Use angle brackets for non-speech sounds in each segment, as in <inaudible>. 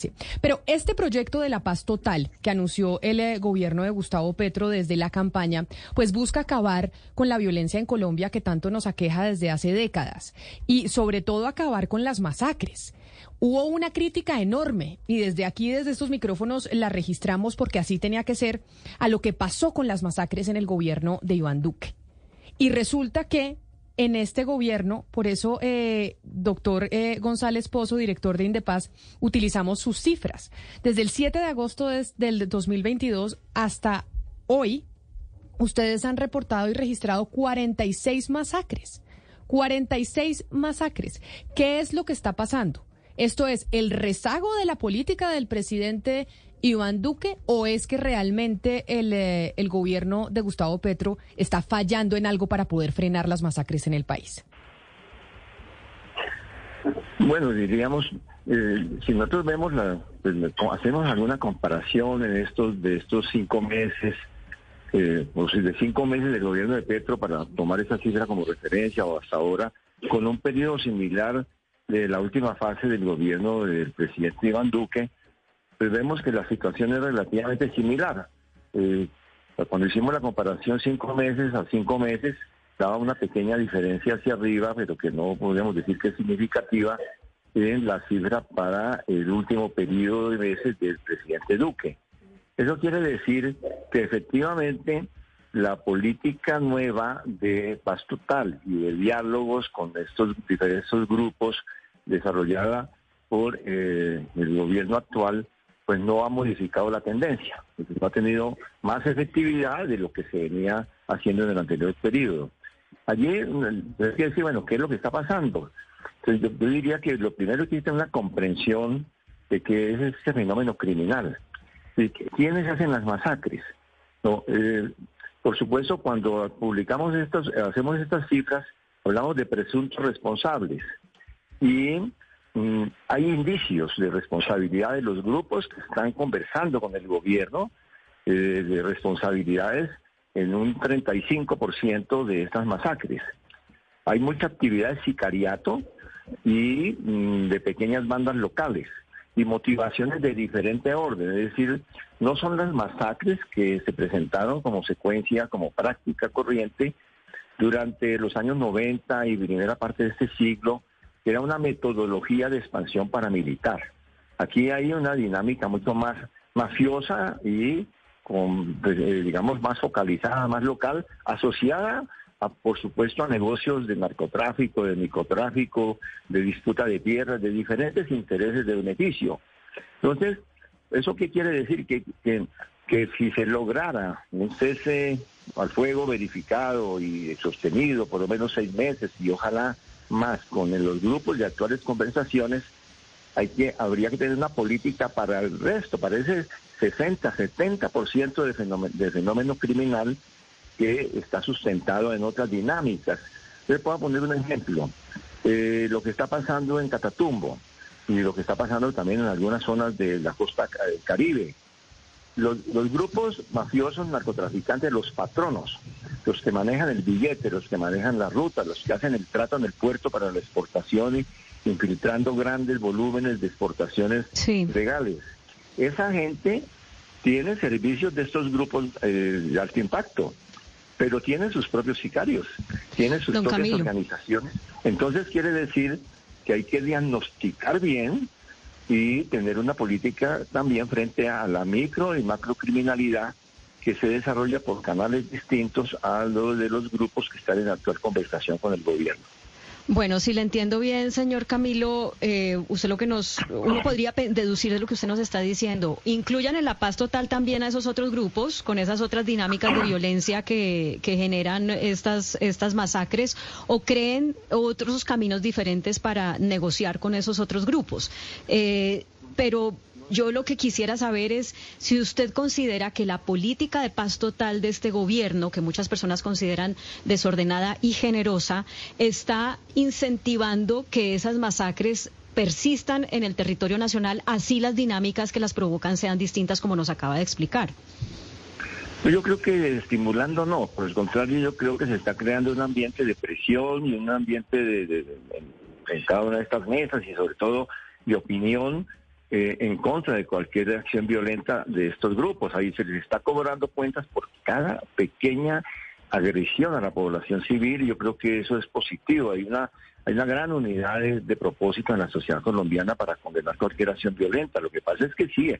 Sí. Pero este proyecto de la paz total que anunció el eh, gobierno de Gustavo Petro desde la campaña, pues busca acabar con la violencia en Colombia que tanto nos aqueja desde hace décadas y sobre todo acabar con las masacres. Hubo una crítica enorme y desde aquí, desde estos micrófonos, la registramos porque así tenía que ser a lo que pasó con las masacres en el gobierno de Iván Duque. Y resulta que en este gobierno, por eso, eh, doctor eh, González Pozo, director de Indepaz, utilizamos sus cifras. Desde el 7 de agosto des- del 2022 hasta hoy, ustedes han reportado y registrado 46 masacres. 46 masacres. ¿Qué es lo que está pasando? ¿Esto es el rezago de la política del presidente Iván Duque o es que realmente el, eh, el gobierno de Gustavo Petro está fallando en algo para poder frenar las masacres en el país? Bueno, diríamos, eh, si nosotros vemos, la, pues, hacemos alguna comparación en estos de estos cinco meses, eh, o sea, de cinco meses del gobierno de Petro para tomar esa cifra como referencia o hasta ahora, con un periodo similar de la última fase del gobierno del presidente Iván Duque, pues vemos que la situación es relativamente similar. Eh, cuando hicimos la comparación cinco meses a cinco meses, daba una pequeña diferencia hacia arriba, pero que no podríamos decir que es significativa en la cifra para el último periodo de meses del presidente Duque. Eso quiere decir que efectivamente la política nueva de paz total y de diálogos con estos diferentes grupos desarrollada por eh, el gobierno actual, pues no ha modificado la tendencia, no ha tenido más efectividad de lo que se venía haciendo en el anterior periodo. Allí mm, hay que decir, bueno, ¿qué es lo que está pasando? Entonces yo, diría que lo primero que tener una comprensión de qué es este fenómeno criminal. ¿Y que- ¿Quiénes hacen las masacres? No, eh, por supuesto, cuando publicamos estos, hacemos estas cifras, hablamos de presuntos responsables. Y mm, hay indicios de responsabilidad de los grupos que están conversando con el gobierno, eh, de responsabilidades en un 35% de estas masacres. Hay mucha actividad de sicariato y mm, de pequeñas bandas locales y motivaciones de diferente orden. Es decir, no son las masacres que se presentaron como secuencia, como práctica corriente durante los años 90 y primera parte de este siglo, era una metodología de expansión paramilitar. Aquí hay una dinámica mucho más mafiosa y con, pues, eh, digamos, más focalizada, más local, asociada, a, por supuesto, a negocios de narcotráfico, de microtráfico, de disputa de tierras, de diferentes intereses de beneficio. Entonces, ¿eso qué quiere decir? Que, que, que si se lograra un cese al fuego verificado y sostenido por lo menos seis meses y ojalá más con los grupos de actuales conversaciones, hay que, habría que tener una política para el resto, para ese 60, 70% de fenómeno, de fenómeno criminal que está sustentado en otras dinámicas. Les puedo poner un ejemplo. Eh, lo que está pasando en Catatumbo y lo que está pasando también en algunas zonas de la costa del Caribe. Los, los grupos mafiosos, narcotraficantes, los patronos, los que manejan el billete, los que manejan la ruta, los que hacen el trato en el puerto para la exportación y infiltrando grandes volúmenes de exportaciones Sí. legales. Esa gente tiene servicios de estos grupos eh, de alto impacto, pero tienen sus propios sicarios, tienen sus Don propias Camilo. organizaciones. Entonces quiere decir que hay que diagnosticar bien y tener una política también frente a la micro y macrocriminalidad que se desarrolla por canales distintos a los de los grupos que están en actual conversación con el gobierno. Bueno, si le entiendo bien, señor Camilo, eh, usted lo que nos, uno podría deducir de lo que usted nos está diciendo, incluyan en la paz total también a esos otros grupos, con esas otras dinámicas de violencia que, que generan estas, estas masacres, o creen otros caminos diferentes para negociar con esos otros grupos. Eh, pero yo lo que quisiera saber es si usted considera que la política de paz total de este gobierno, que muchas personas consideran desordenada y generosa, está incentivando que esas masacres persistan en el territorio nacional, así las dinámicas que las provocan sean distintas, como nos acaba de explicar. Yo creo que estimulando no, por el contrario, yo creo que se está creando un ambiente de presión y un ambiente de, en, cada una de estas mesas y sobre todo de opinión eh, en contra de cualquier acción violenta de estos grupos. Ahí se les está cobrando cuentas por cada pequeña agresión a la población civil yo creo que eso es positivo. Hay una hay una gran unidad de, propósito en la sociedad colombiana para condenar cualquier acción violenta. Lo que pasa es que sí,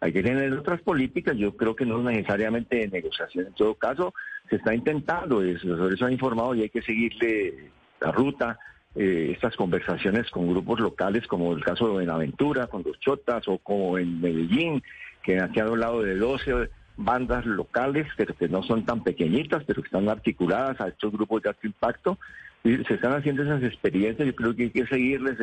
hay que tener otras políticas. Yo creo que no necesariamente de negociación. En todo caso, se está intentando, eso, eso ha informado y hay que seguirle la ruta. Eh, estas conversaciones con grupos locales, como el caso de Buenaventura, con los Chotas, o como en Medellín, que aquí han hablado de 12 bandas locales, que no son tan pequeñitas, pero que están articuladas a estos grupos de alto impacto se están haciendo esas experiencias, yo creo que hay que seguirles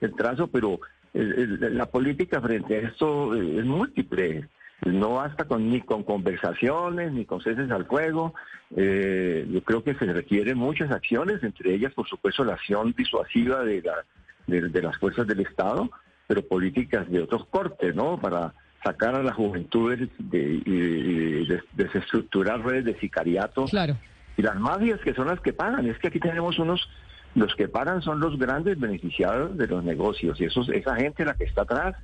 el, trazo, pero la política frente a esto es múltiple. No basta con, ni con conversaciones, ni con ceses al fuego. Eh, yo creo que se requieren muchas acciones, entre ellas, por supuesto, la acción disuasiva de, la, de, las fuerzas del Estado, pero políticas de otros cortes, ¿no? Para sacar a la juventud de, desestructurar redes de sicariato. Claro y las mafias que son las que pagan. Es que aquí tenemos unos, los que pagan son los grandes beneficiados de los negocios y eso, esa gente la que está atrás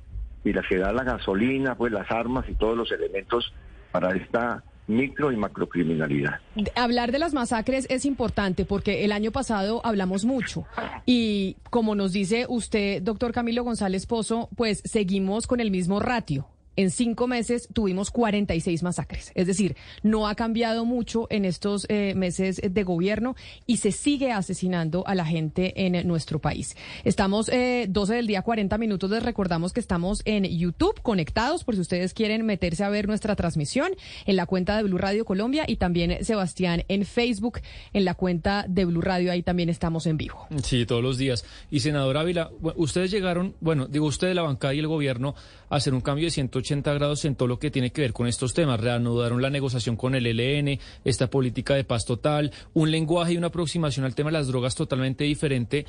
y la que da la gasolina, pues las armas y todos los elementos para esta micro y macrocriminalidad. Hablar de las masacres es importante porque el año pasado hablamos mucho y como nos dice usted, doctor Camilo González Pozo, pues seguimos con el mismo ratio en cinco meses tuvimos 46 masacres. Es decir, no ha cambiado mucho en estos eh, meses de gobierno y se sigue asesinando a la gente en nuestro país. Estamos eh, 12 del día, 40 minutos. Les recordamos que estamos en YouTube conectados por si ustedes quieren meterse a ver nuestra transmisión en la cuenta de Blue Radio Colombia y también Sebastián en Facebook en la cuenta de Blue Radio. Ahí también estamos en vivo. Sí, todos los días. Y senador Ávila, ustedes llegaron, bueno, digo usted la bancada y el gobierno a hacer un cambio de 180 80 grados en todo lo que tiene que ver con estos temas. Reanudaron la negociación con el ELN, esta política de paz total, un lenguaje y una aproximación al tema de las drogas totalmente diferente.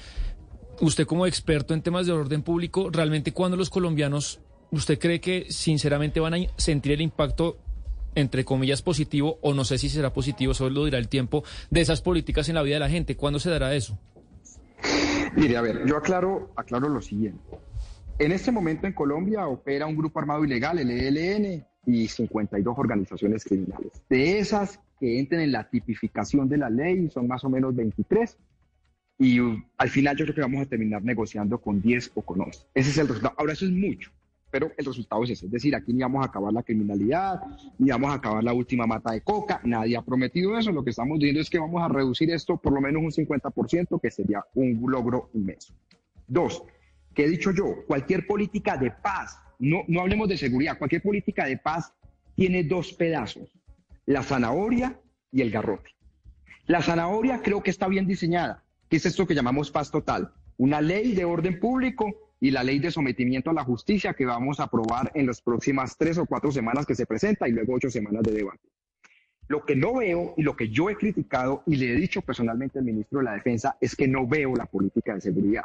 Usted como experto en temas de orden público, realmente cuando los colombianos, ¿usted cree que sinceramente van a sentir el impacto entre comillas positivo o no sé si será positivo, solo lo dirá el tiempo, de esas políticas en la vida de la gente? ¿Cuándo se dará eso? Mire, a ver, yo aclaro, aclaro lo siguiente. En este momento en Colombia opera un grupo armado ilegal, el ELN, y 52 organizaciones criminales. De esas que entren en la tipificación de la ley son más o menos 23 y al final yo creo que vamos a terminar negociando con 10 o con 11. Ese es el resultado. Ahora eso es mucho, pero el resultado es ese. Es decir, aquí ni vamos a acabar la criminalidad, ni vamos a acabar la última mata de coca, nadie ha prometido eso. Lo que estamos diciendo es que vamos a reducir esto por lo menos un 50%, que sería un logro inmenso. Dos, que he dicho yo, cualquier política de paz, no, no hablemos de seguridad, cualquier política de paz tiene dos pedazos, la zanahoria y el garrote. La zanahoria creo que está bien diseñada, que es esto que llamamos paz total, una ley de orden público y la ley de sometimiento a la justicia que vamos a aprobar en las próximas tres o cuatro semanas que se presenta y luego ocho semanas de debate. Lo que no veo y lo que yo he criticado y le he dicho personalmente al ministro de la Defensa es que no veo la política de seguridad.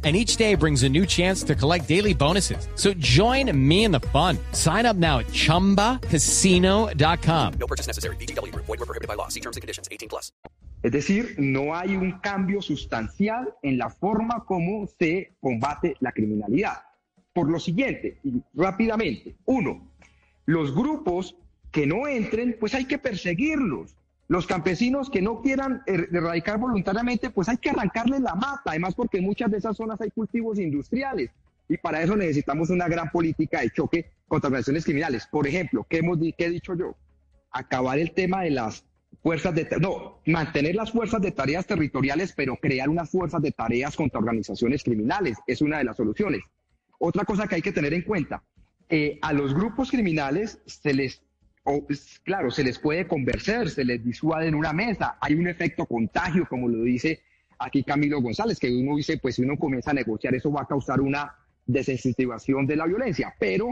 and each day brings a new chance to collect daily bonuses. So join me in the fun. Sign up now at ChumbaCasino.com. No purchase necessary. BGW. Void were prohibited by law. See terms and conditions. 18 plus. Es decir, no hay un cambio sustancial en la forma como se combate la criminalidad. Por lo siguiente, y rápidamente, uno, los grupos que no entren, pues hay que perseguirlos. Los campesinos que no quieran er, erradicar voluntariamente, pues hay que arrancarles la mata, además porque en muchas de esas zonas hay cultivos industriales y para eso necesitamos una gran política de choque contra organizaciones criminales. Por ejemplo, ¿qué, hemos, qué he dicho yo? Acabar el tema de las fuerzas de, no, mantener las fuerzas de tareas territoriales, pero crear unas fuerzas de tareas contra organizaciones criminales es una de las soluciones. Otra cosa que hay que tener en cuenta, eh, a los grupos criminales se les, claro, se les puede convencer, se les disuade en una mesa, hay un efecto contagio, como lo dice aquí Camilo González, que uno dice, pues si uno comienza a negociar, eso va a causar una desensitivación de la violencia, pero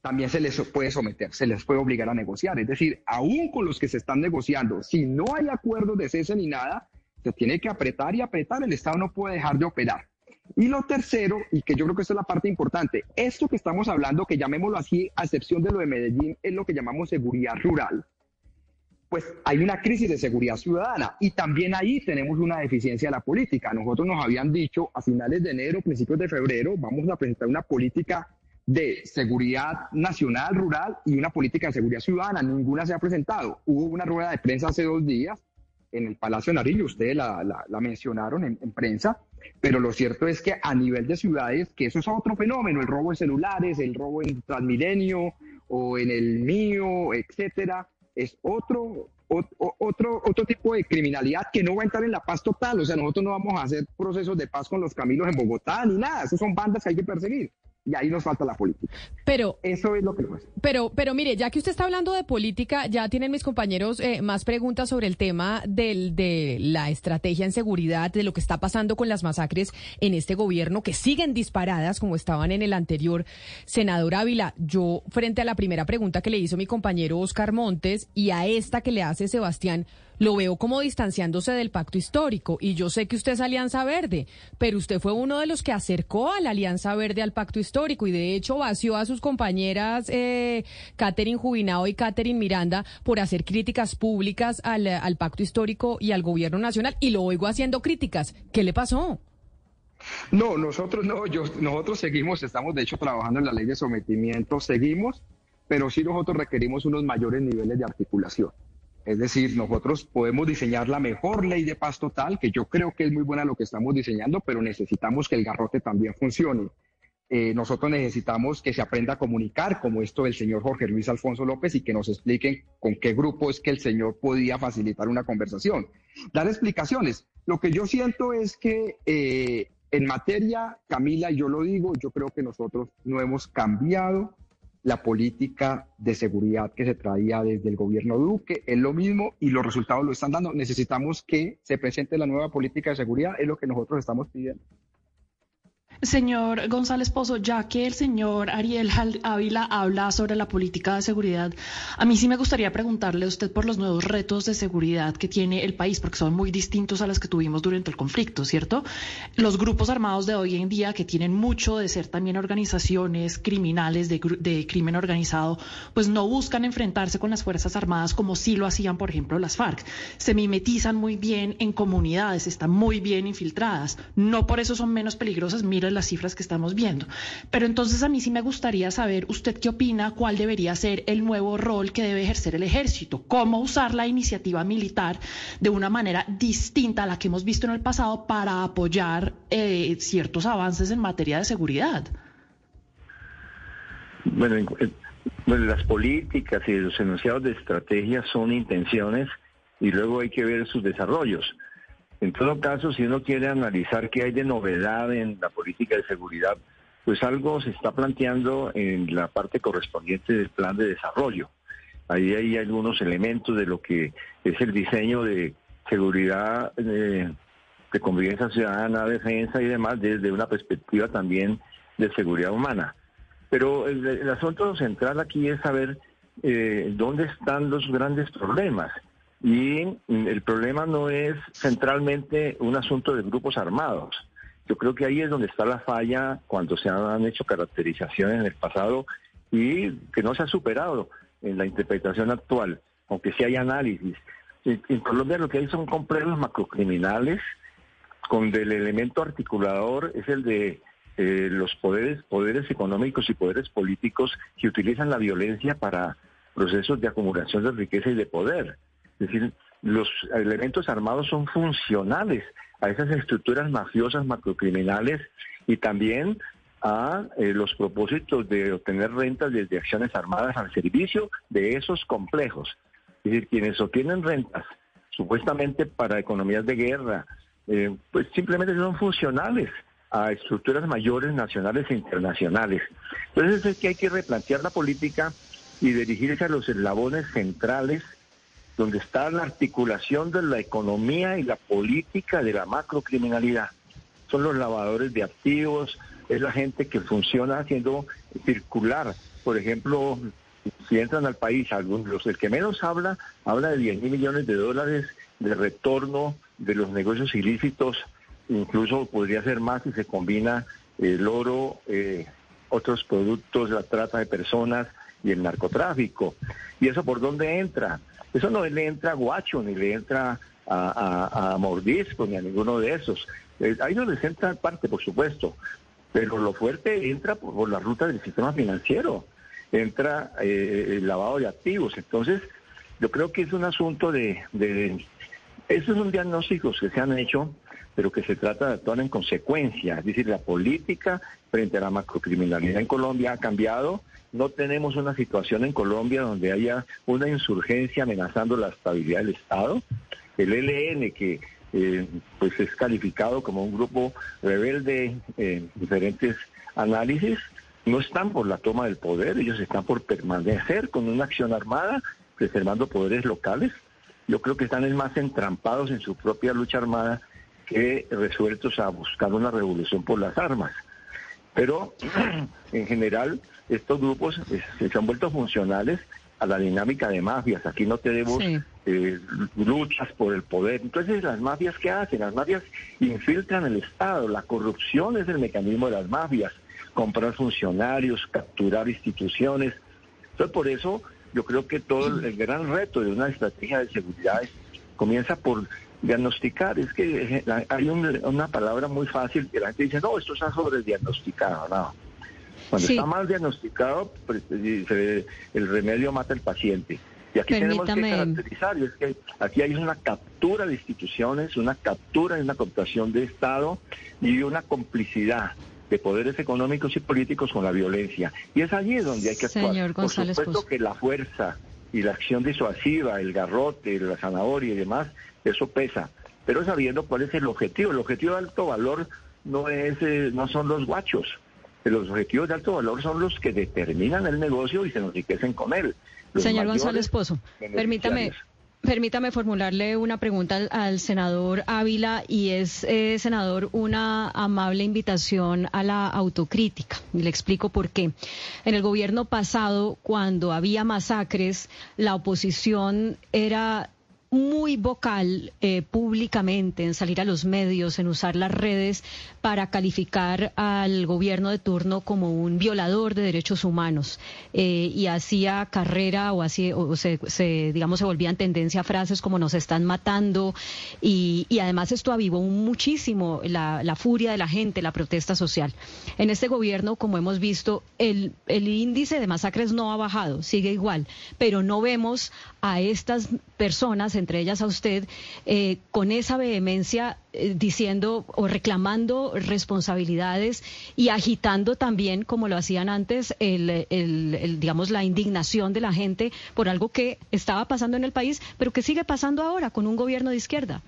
también se les puede someter, se les puede obligar a negociar. Es decir, aún con los que se están negociando, si no hay acuerdo de cese ni nada, se tiene que apretar y apretar, el Estado no puede dejar de operar. Y lo tercero, y que yo creo que esta es la parte importante, esto que estamos hablando, que llamémoslo así, a excepción de lo de Medellín, es lo que llamamos seguridad rural. Pues hay una crisis de seguridad ciudadana y también ahí tenemos una deficiencia de la política. Nosotros nos habían dicho a finales de enero, principios de febrero, vamos a presentar una política de seguridad nacional, rural y una política de seguridad ciudadana. Ninguna se ha presentado. Hubo una rueda de prensa hace dos días en el Palacio de Narillo, ustedes la, la, mencionaron en, prensa, pero lo cierto es que a nivel de ciudades, que eso es otro fenómeno, el robo de celulares, el robo en Transmilenio o en el mío, etcétera, es otro, otro, otro tipo de criminalidad que no va a entrar en la paz total. O sea, nosotros no vamos a hacer procesos de paz con los caminos en Bogotá ni nada. Esos son bandas que hay que perseguir y ahí nos falta la política. Pero eso es lo que pasa. Pero, pero mire, ya que usted está hablando de política, ya tienen mis compañeros eh, más preguntas sobre el tema del, de la estrategia en seguridad, de lo que está pasando con las masacres en este gobierno, que siguen disparadas como estaban en el anterior. Senador Ávila, yo frente a la primera pregunta que le hizo mi compañero Oscar Montes y a esta que le hace Sebastián, lo veo como distanciándose del pacto histórico. Y yo sé que usted es Alianza Verde, pero usted fue uno de los que acercó a la Alianza Verde al pacto histórico y de hecho vació a sus compañeras eh, Catherine Jubinao y Catherine Miranda por hacer críticas públicas al, al pacto histórico y al gobierno nacional. Y lo oigo haciendo críticas. ¿Qué le pasó? No, nosotros no, yo, nosotros seguimos, estamos de hecho trabajando en la ley de sometimiento, seguimos, pero sí nosotros requerimos unos mayores niveles de articulación. Es decir, nosotros podemos diseñar la mejor ley de paz total, que yo creo que es muy buena lo que estamos diseñando, pero necesitamos que el garrote también funcione. Eh, nosotros necesitamos que se aprenda a comunicar, como esto del señor Jorge Luis Alfonso López, y que nos expliquen con qué grupo es que el señor podía facilitar una conversación. Dar explicaciones. Lo que yo siento es que eh, en materia, Camila, yo lo digo, yo creo que nosotros no hemos cambiado la política de seguridad que se traía desde el gobierno Duque. Es lo mismo y los resultados lo están dando. Necesitamos que se presente la nueva política de seguridad, es lo que nosotros estamos pidiendo. Señor González Pozo, ya que el señor Ariel Ávila habla sobre la política de seguridad, a mí sí me gustaría preguntarle a usted por los nuevos retos de seguridad que tiene el país, porque son muy distintos a los que tuvimos durante el conflicto, ¿cierto? Los grupos armados de hoy en día, que tienen mucho de ser también organizaciones criminales de, crimen organizado, pues no buscan enfrentarse con las Fuerzas Armadas como sí lo hacían, por ejemplo, las FARC. Se mimetizan muy bien en comunidades, están muy bien infiltradas. No por eso son menos peligrosas. Las cifras que estamos viendo. Pero entonces a mí sí me gustaría saber, ¿usted qué opina? ¿Cuál debería ser el nuevo rol que debe ejercer el ejército? ¿Cómo usar la iniciativa militar de una manera distinta a la que hemos visto en el pasado para apoyar eh, ciertos avances en materia de seguridad? Bueno, las políticas y los enunciados de estrategia son intenciones y luego hay que ver sus desarrollos. En todo caso, si uno quiere analizar qué hay de novedad en la política de seguridad, pues algo se está planteando en la parte correspondiente del plan de desarrollo. Ahí hay algunos elementos de lo que es el diseño de seguridad, de, convivencia ciudadana, defensa y demás, desde una perspectiva también de seguridad humana. Pero el, asunto central aquí es saber eh, dónde están los grandes problemas. Y el problema no es centralmente un asunto de grupos armados. Yo creo que ahí es donde está la falla cuando se han hecho caracterizaciones en el pasado y que no se ha superado en la interpretación actual, aunque sí hay análisis. En Colombia lo que hay son complejos macrocriminales, con el elemento articulador es el de eh, los poderes, poderes económicos y poderes políticos que utilizan la violencia para procesos de acumulación de riqueza y de poder. Es decir, los elementos armados son funcionales a esas estructuras mafiosas, macrocriminales y también a eh, los propósitos de obtener rentas desde acciones armadas al servicio de esos complejos. Es decir, quienes obtienen rentas supuestamente para economías de guerra, eh, pues simplemente son funcionales a estructuras mayores nacionales e internacionales. Entonces es que hay que replantear la política y dirigirse a los eslabones centrales donde está la articulación de la economía y la política de la macrocriminalidad. Son los lavadores de activos, es la gente que funciona haciendo circular, por ejemplo, si entran al país, algunos, el que menos habla, habla de 10 mil millones de dólares de retorno de los negocios ilícitos, incluso podría ser más si se combina el oro, eh, otros productos, la trata de personas y el narcotráfico. ¿Y eso por dónde entra? Eso no le entra a Guacho, ni le entra a, Mordisco, ni a ninguno de esos. Eh, ahí no les entra parte, por supuesto, pero lo fuerte entra por, la ruta del sistema financiero, entra eh, el lavado de activos. Entonces, yo creo que es un asunto de, de esos son diagnósticos que se han hecho, pero que se trata de actuar en consecuencia. Es decir, la política frente a la macrocriminalidad en Colombia ha cambiado. No tenemos una situación en Colombia donde haya una insurgencia amenazando la estabilidad del Estado. El ELN, que eh, pues es calificado como un grupo rebelde en diferentes análisis, no están por la toma del poder, ellos están por permanecer con una acción armada, preservando poderes locales yo creo que están más entrampados en su propia lucha armada que resueltos a buscar una revolución por las armas. Pero <clears throat> en general estos grupos se han vuelto funcionales a la dinámica de mafias. Aquí no tenemos eh, luchas por el poder. Entonces, ¿las mafias qué hacen? Las mafias infiltran el Estado. La corrupción es el mecanismo de las mafias. Comprar funcionarios, capturar instituciones. Entonces, por eso yo creo que todo el gran reto de una estrategia de seguridad comienza por diagnosticar. Es que eh, hay una palabra muy fácil que la gente dice, no, esto está sobrediagnosticado. No. Cuando está mal diagnosticado, pues, el remedio mata al paciente. Y aquí tenemos que caracterizar, es que aquí hay una captura de instituciones, una captura y una cooptación de Estado y una complicidad de poderes económicos y políticos con la violencia. Y es allí donde hay que actuar. Señor González Por supuesto que la fuerza y la acción disuasiva, el garrote, la zanahoria y demás, eso pesa. Pero sabiendo cuál es el objetivo. El objetivo de alto valor no es, eh, no son los guachos. Los objetivos de alto valor son los que determinan el negocio y se enriquecen con él. Señor González Pozo, permítame, Permítame formularle una pregunta al, senador Ávila y es, eh, senador, una amable invitación a la autocrítica. Y le explico por qué. En el gobierno pasado, cuando había masacres, la oposición era muy vocal eh, públicamente en salir a los medios, en usar las redes para calificar al gobierno de turno como un violador de derechos humanos. Eh, y hacía carrera o, así, o se, digamos se volvían tendencia a frases como nos están matando. Y, además esto avivó muchísimo la, furia de la gente, la protesta social. En este gobierno, como hemos visto, el, el índice de masacres no ha bajado, sigue igual, pero no vemos a estas personas, entre ellas a usted, eh, con esa vehemencia eh, diciendo o reclamando responsabilidades y agitando también, como lo hacían antes, el, el, digamos, la indignación de la gente por algo que estaba pasando en el país, pero que sigue pasando ahora con un gobierno de izquierda.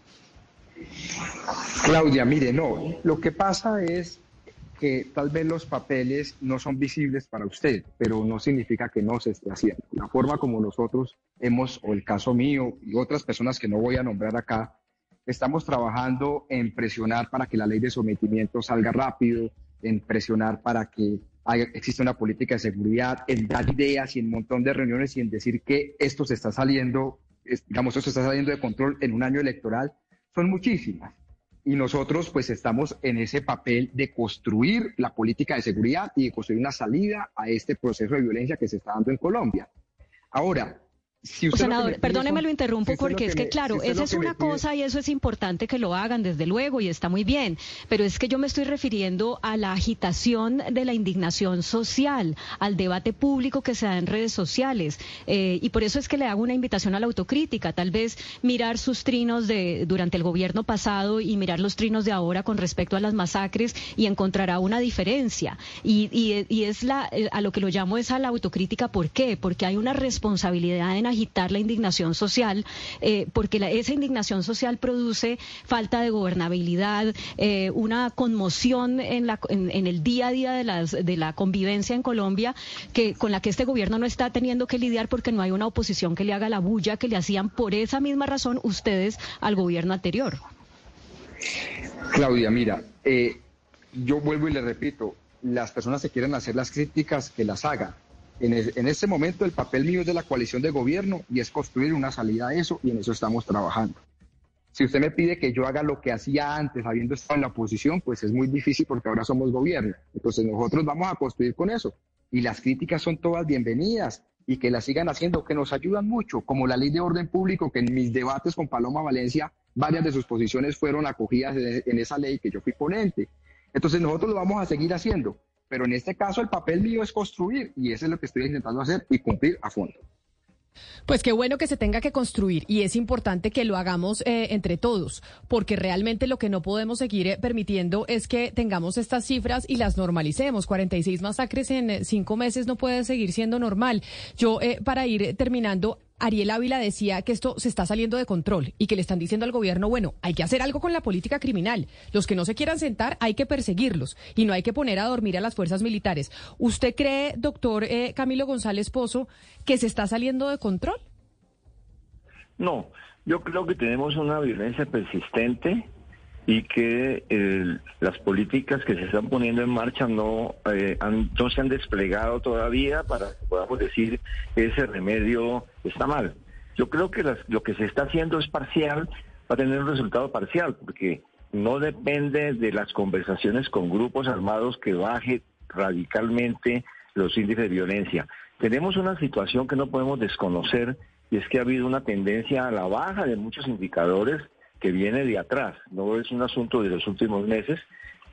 Claudia, mire, no, lo que pasa es que tal vez los papeles no son visibles para usted, pero no significa que no se esté haciendo. La forma como nosotros hemos, o el caso mío y otras personas que no voy a nombrar acá, estamos trabajando en presionar para que la ley de sometimiento salga rápido, en presionar para que haya, exista una política de seguridad, en dar ideas y en un montón de reuniones y en decir que esto se está saliendo, digamos, esto está saliendo de control en un año electoral, son muchísimas y nosotros pues estamos en ese papel de construir la política de seguridad y de construir una salida a este proceso de violencia que se está dando en Colombia. Ahora, senador, perdóneme lo interrumpo porque es que, claro, esa es una cosa y eso es importante que lo hagan, desde luego, y está muy bien, pero es que yo me estoy refiriendo a la agitación de la indignación social, al debate público que se da en redes sociales, eh, y por eso es que le hago una invitación a la autocrítica, tal vez mirar sus trinos de durante el gobierno pasado y mirar los trinos de ahora con respecto a las masacres y encontrará una diferencia. Y, y, y es la, a lo que lo llamo es a la autocrítica, ¿por qué? Porque hay una responsabilidad en agitar la indignación social, eh, porque esa indignación social produce falta de gobernabilidad, eh, una conmoción en, la, en, el día a día de, las, de la convivencia en Colombia, que con la que este gobierno no está teniendo que lidiar porque no hay una oposición que le haga la bulla que le hacían por esa misma razón ustedes al gobierno anterior. Claudia, mira, eh, yo vuelvo y le repito, las personas que quieren hacer las críticas, que las hagan. En, en este momento el papel mío es de la coalición de gobierno y es construir una salida a eso y en eso estamos trabajando. Si usted me pide que yo haga lo que hacía antes, habiendo estado en la oposición, pues es muy difícil porque ahora somos gobierno. Entonces nosotros vamos a construir con eso. Y las críticas son todas bienvenidas y que las sigan haciendo, que nos ayudan mucho, como la ley de orden público, que en mis debates con Paloma Valencia, varias de sus posiciones fueron acogidas en esa ley que yo fui ponente. Entonces nosotros lo vamos a seguir haciendo, pero en este caso el papel mío es construir y eso es lo que estoy intentando hacer y cumplir a fondo. Pues qué bueno que se tenga que construir y es importante que lo hagamos eh, entre todos, porque realmente lo que no podemos seguir eh, permitiendo es que tengamos estas cifras y las normalicemos. 46 masacres en eh, cinco meses no puede seguir siendo normal. Yo, para ir terminando, Ariel Ávila decía que esto se está saliendo de control y que le están diciendo al gobierno, bueno, hay que hacer algo con la política criminal. Los que no se quieran sentar hay que perseguirlos y no hay que poner a dormir a las fuerzas militares. ¿Usted cree, doctor eh, Camilo González Pozo, que se está saliendo de control? No, yo creo que tenemos una violencia persistente y que eh, las políticas que se están poniendo en marcha no, eh, no se han desplegado todavía para que podamos decir ese remedio está mal. Yo creo que lo que se está haciendo es parcial, va a tener un resultado parcial, porque no depende de las conversaciones con grupos armados que baje radicalmente los índices de violencia. Tenemos una situación que no podemos desconocer y es que ha habido una tendencia a la baja de muchos indicadores que viene de atrás, no es un asunto de los últimos meses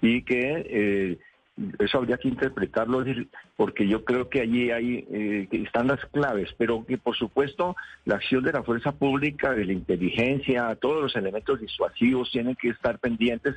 y que eh, eso habría que interpretarlo porque yo creo que allí hay eh, están las claves, pero que por supuesto la acción de la fuerza pública, de la inteligencia, todos los elementos disuasivos tienen que estar pendientes.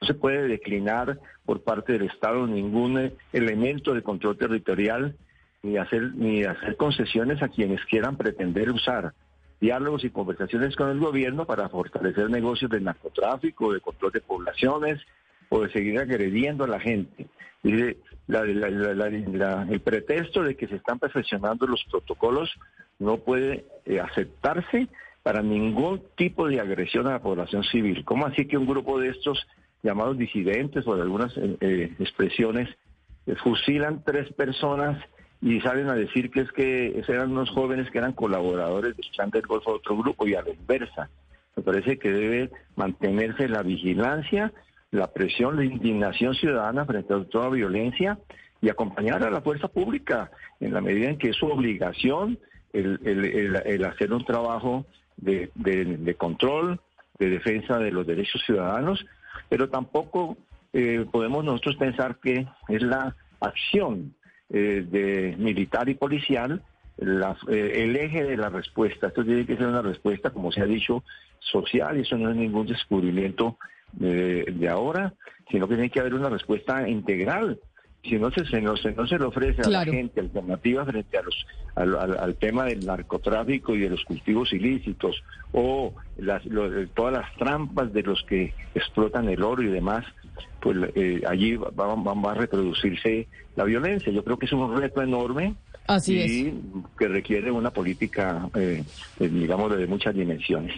No se puede declinar por parte del Estado ningún eh, elemento de control territorial ni hacer ni hacer concesiones a quienes quieran pretender usar diálogos y conversaciones con el gobierno para fortalecer negocios de narcotráfico, de control de poblaciones o de seguir agrediendo a la gente. Dice, el pretexto de que se están perfeccionando los protocolos no puede eh, aceptarse para ningún tipo de agresión a la población civil. ¿Cómo así que un grupo de estos llamados disidentes o de algunas eh, eh, expresiones fusilan tres personas y salen a decir que es que eran unos jóvenes que eran colaboradores del clan del Golfo de otro grupo y a la inversa. Me parece que debe mantenerse la vigilancia, la presión, la indignación ciudadana frente a toda violencia y acompañar a la fuerza pública en la medida en que es su obligación el, hacer un trabajo de, control, de defensa de los derechos ciudadanos, pero tampoco eh, podemos nosotros pensar que es la acción eh, de militar y policial eh, el eje de la respuesta. Esto tiene que ser una respuesta, como se ha dicho, social, y eso no es ningún descubrimiento de, ahora, sino que tiene que haber una respuesta integral. Si no se, se, no, se, no se le ofrece a la gente alternativa frente a los, al, tema del narcotráfico y de los cultivos ilícitos, o las, todas las trampas de los que explotan el oro y demás, pues eh, allí va, va, a reproducirse la violencia. Yo creo que es un reto enorme Así y que requiere una política, eh, eh, digamos, de muchas dimensiones.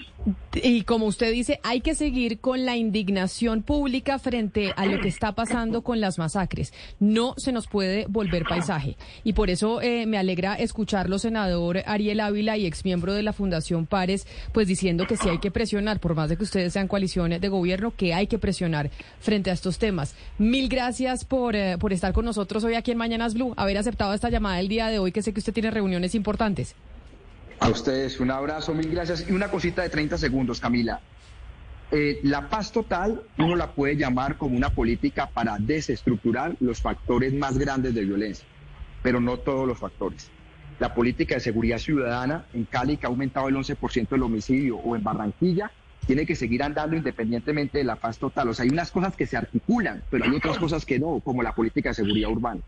Y como usted dice, hay que seguir con la indignación pública frente a lo que está pasando con las masacres. No se nos puede volver paisaje. Y por eso eh, me alegra escucharlo, senador Ariel Ávila y exmiembro de la Fundación Pares, pues diciendo que sí hay que presionar, por más de que ustedes sean coaliciones de gobierno, que hay que presionar frente a estos temas. Mil gracias por, por estar con nosotros hoy aquí en Mañanas Blue, haber aceptado esta llamada el día de hoy, que sé que usted tiene reuniones importantes. A ustedes un abrazo, mil gracias. Y una cosita de 30 segundos, Camila. Eh, la paz total uno la puede llamar como una política para desestructurar los factores más grandes de violencia, pero no todos los factores. La política de seguridad ciudadana en Cali, que ha aumentado el 11% del homicidio, o en Barranquilla, tiene que seguir andando independientemente de la paz total. O sea, hay unas cosas que se articulan, pero hay otras cosas que no, como la política de seguridad urbana.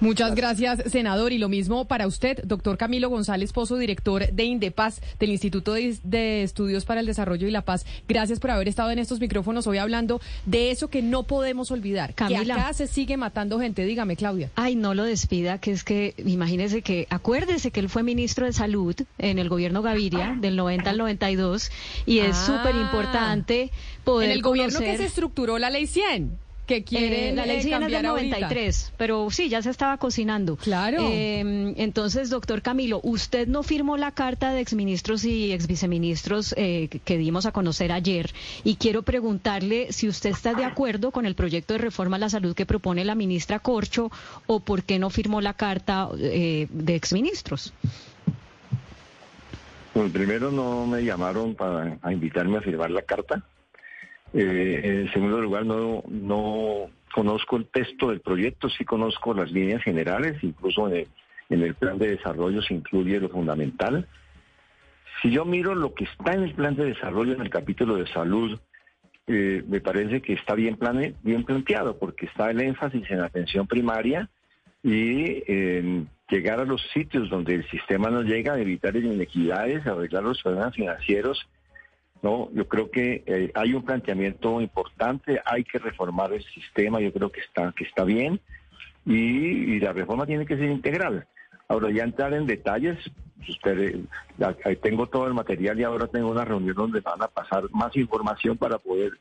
Muchas gracias, senador. Y lo mismo para usted, doctor Camilo González Pozo, director de Indepaz, del Instituto de, Estudios para el Desarrollo y la Paz. Gracias por haber estado en estos micrófonos hoy hablando de eso que no podemos olvidar. Camila. Que acá se sigue matando gente. Dígame, Claudia. Ay, no lo despida, que es que, imagínese que, acuérdese que él fue ministro de Salud en el gobierno Gaviria, del 90 al 92, y es ah. súper importante poder En el gobierno que se estructuró la ley 100 que quiere eh, la ley 100 es del 93, pero sí, ya se estaba cocinando. Claro. Eh, entonces, doctor Camilo, usted no firmó la carta de exministros y exviceministros eh, que dimos a conocer ayer y quiero preguntarle si usted está de acuerdo con el proyecto de reforma a la salud que propone la ministra Corcho o por qué no firmó la carta de exministros. Bueno, primero no me llamaron para invitarme a firmar la carta. Eh, en segundo lugar, no, no conozco el texto del proyecto, sí conozco las líneas generales, incluso en el, plan de desarrollo se incluye lo fundamental. Si yo miro lo que está en el plan de desarrollo, en el capítulo de salud, eh, me parece que está bien, bien planteado, porque está el énfasis en atención primaria y en llegar a los sitios donde el sistema no llega, evitar inequidades, arreglar los problemas financieros no, yo creo que eh, hay un planteamiento importante, hay que reformar el sistema, yo creo que está que está bien y, la reforma tiene que ser integral. Ahora ya entrar en detalles, usted, tengo todo el material y ahora tengo una reunión donde van a pasar más información para poder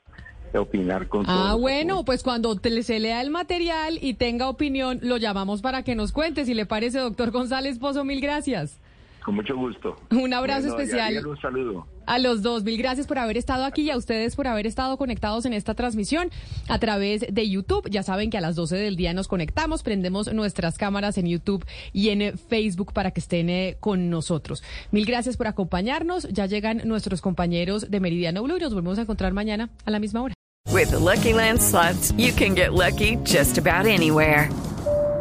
opinar con Ah, bueno, pues cuando se lea el material y tenga opinión, lo llamamos para que nos cuente. Si le parece, doctor González Pozo, mil gracias. Con mucho gusto. Un abrazo especial. un saludo. A los dos, mil gracias por haber estado aquí y a ustedes por haber estado conectados en esta transmisión a través de YouTube. Ya saben que a las 12 del día nos conectamos, prendemos nuestras cámaras en YouTube y en Facebook para que estén eh, con nosotros. Mil gracias por acompañarnos. Ya llegan nuestros compañeros de Meridiano Blue y nos volvemos a encontrar mañana a la misma hora. With Lucky Land slots, you can get lucky just about anywhere.